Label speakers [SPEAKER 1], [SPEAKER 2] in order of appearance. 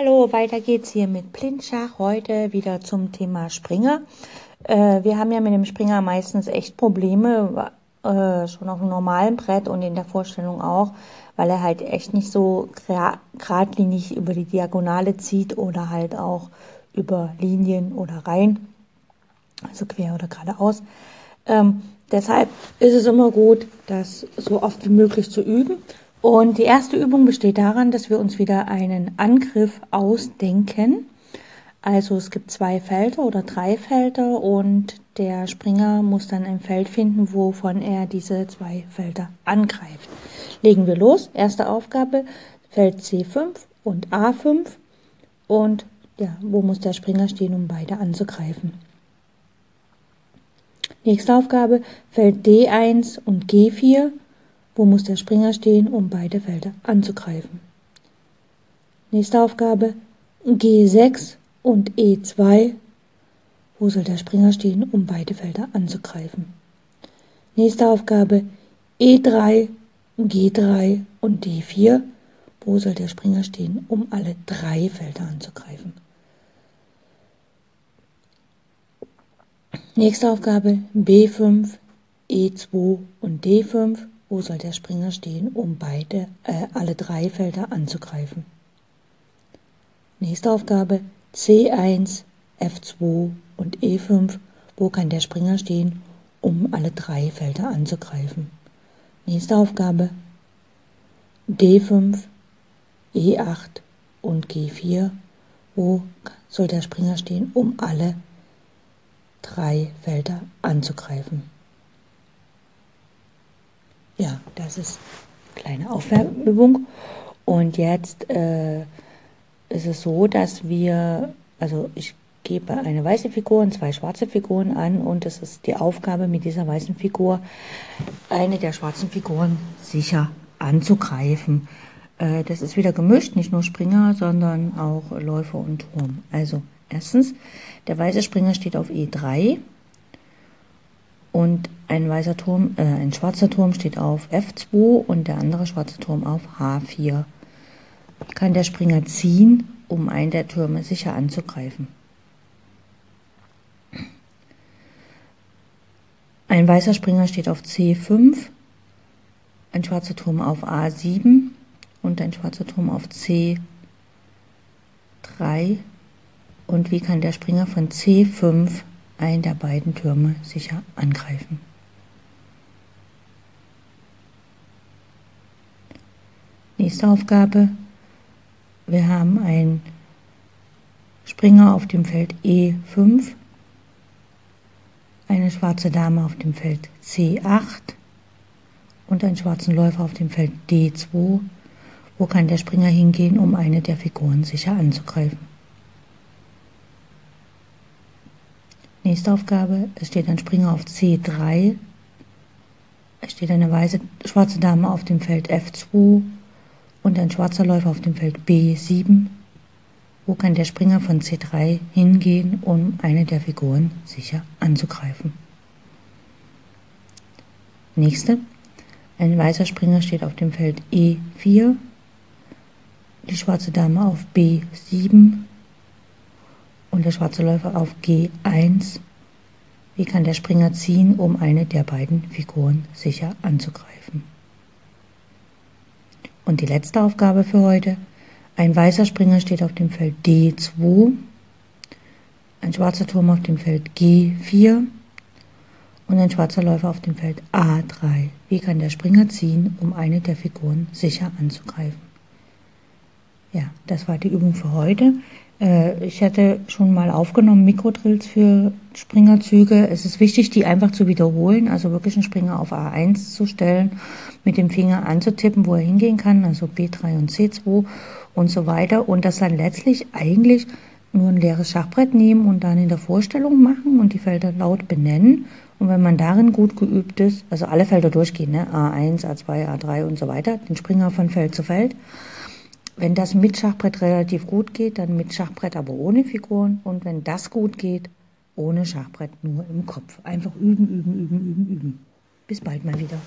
[SPEAKER 1] Hallo, weiter geht's hier mit Blindschach. Heute wieder zum Thema Springer. Äh, wir haben ja mit dem Springer meistens echt Probleme, äh, schon auf einem normalen Brett und in der Vorstellung auch, weil er halt echt nicht so geradlinig über die Diagonale zieht oder halt auch über Linien oder Reihen, also quer oder geradeaus. Ähm, deshalb ist es immer gut, das so oft wie möglich zu üben. Und die erste Übung besteht daran, dass wir uns wieder einen Angriff ausdenken. Also es gibt zwei Felder oder drei Felder und der Springer muss dann ein Feld finden, wovon er diese zwei Felder angreift. Legen wir los. Erste Aufgabe, Feld C5 und A5 und ja, wo muss der Springer stehen, um beide anzugreifen. Nächste Aufgabe, Feld D1 und G4 wo muss der Springer stehen, um beide Felder anzugreifen? Nächste Aufgabe G6 und E2. Wo soll der Springer stehen, um beide Felder anzugreifen? Nächste Aufgabe E3, G3 und D4. Wo soll der Springer stehen, um alle drei Felder anzugreifen? Nächste Aufgabe B5, E2 und D5. Wo soll der Springer stehen, um beide, äh, alle drei Felder anzugreifen? Nächste Aufgabe C1, F2 und E5. Wo kann der Springer stehen, um alle drei Felder anzugreifen? Nächste Aufgabe D5, E8 und G4. Wo soll der Springer stehen, um alle drei Felder anzugreifen? Ja, das ist eine kleine Aufwärmübung. Und jetzt äh, ist es so, dass wir, also ich gebe eine weiße Figur und zwei schwarze Figuren an und es ist die Aufgabe mit dieser weißen Figur, eine der schwarzen Figuren sicher anzugreifen. Äh, das ist wieder gemischt, nicht nur Springer, sondern auch Läufer und Turm. Also erstens, der weiße Springer steht auf E3 und ein weißer Turm, äh, ein schwarzer Turm steht auf F2 und der andere schwarze Turm auf H4. Kann der Springer ziehen, um einen der Türme sicher anzugreifen. Ein weißer Springer steht auf C5, ein schwarzer Turm auf A7 und ein schwarzer Turm auf C3. Und wie kann der Springer von C5 einen der beiden Türme sicher angreifen? Nächste Aufgabe. Wir haben einen Springer auf dem Feld E5, eine schwarze Dame auf dem Feld C8 und einen schwarzen Läufer auf dem Feld D2. Wo kann der Springer hingehen, um eine der Figuren sicher anzugreifen? Nächste Aufgabe. Es steht ein Springer auf C3. Es steht eine weiße, schwarze Dame auf dem Feld F2 und ein schwarzer Läufer auf dem Feld B7. Wo kann der Springer von C3 hingehen, um eine der Figuren sicher anzugreifen? Nächste. Ein weißer Springer steht auf dem Feld E4, die schwarze Dame auf B7 und der schwarze Läufer auf G1. Wie kann der Springer ziehen, um eine der beiden Figuren sicher anzugreifen? Und die letzte Aufgabe für heute. Ein weißer Springer steht auf dem Feld D2, ein schwarzer Turm auf dem Feld G4 und ein schwarzer Läufer auf dem Feld A3. Wie kann der Springer ziehen, um eine der Figuren sicher anzugreifen? Ja, das war die Übung für heute. Äh, ich hatte schon mal aufgenommen Mikrodrills für Springerzüge. Es ist wichtig, die einfach zu wiederholen, also wirklich einen Springer auf A1 zu stellen, mit dem Finger anzutippen, wo er hingehen kann, also B3 und C2 und so weiter. Und das dann letztlich eigentlich nur ein leeres Schachbrett nehmen und dann in der Vorstellung machen und die Felder laut benennen. Und wenn man darin gut geübt ist, also alle Felder durchgehen, ne? A1, A2, A3 und so weiter, den Springer von Feld zu Feld, wenn das mit Schachbrett relativ gut geht, dann mit Schachbrett aber ohne Figuren. Und wenn das gut geht, ohne Schachbrett nur im Kopf. Einfach üben, üben, üben, üben, üben. Bis bald mal wieder.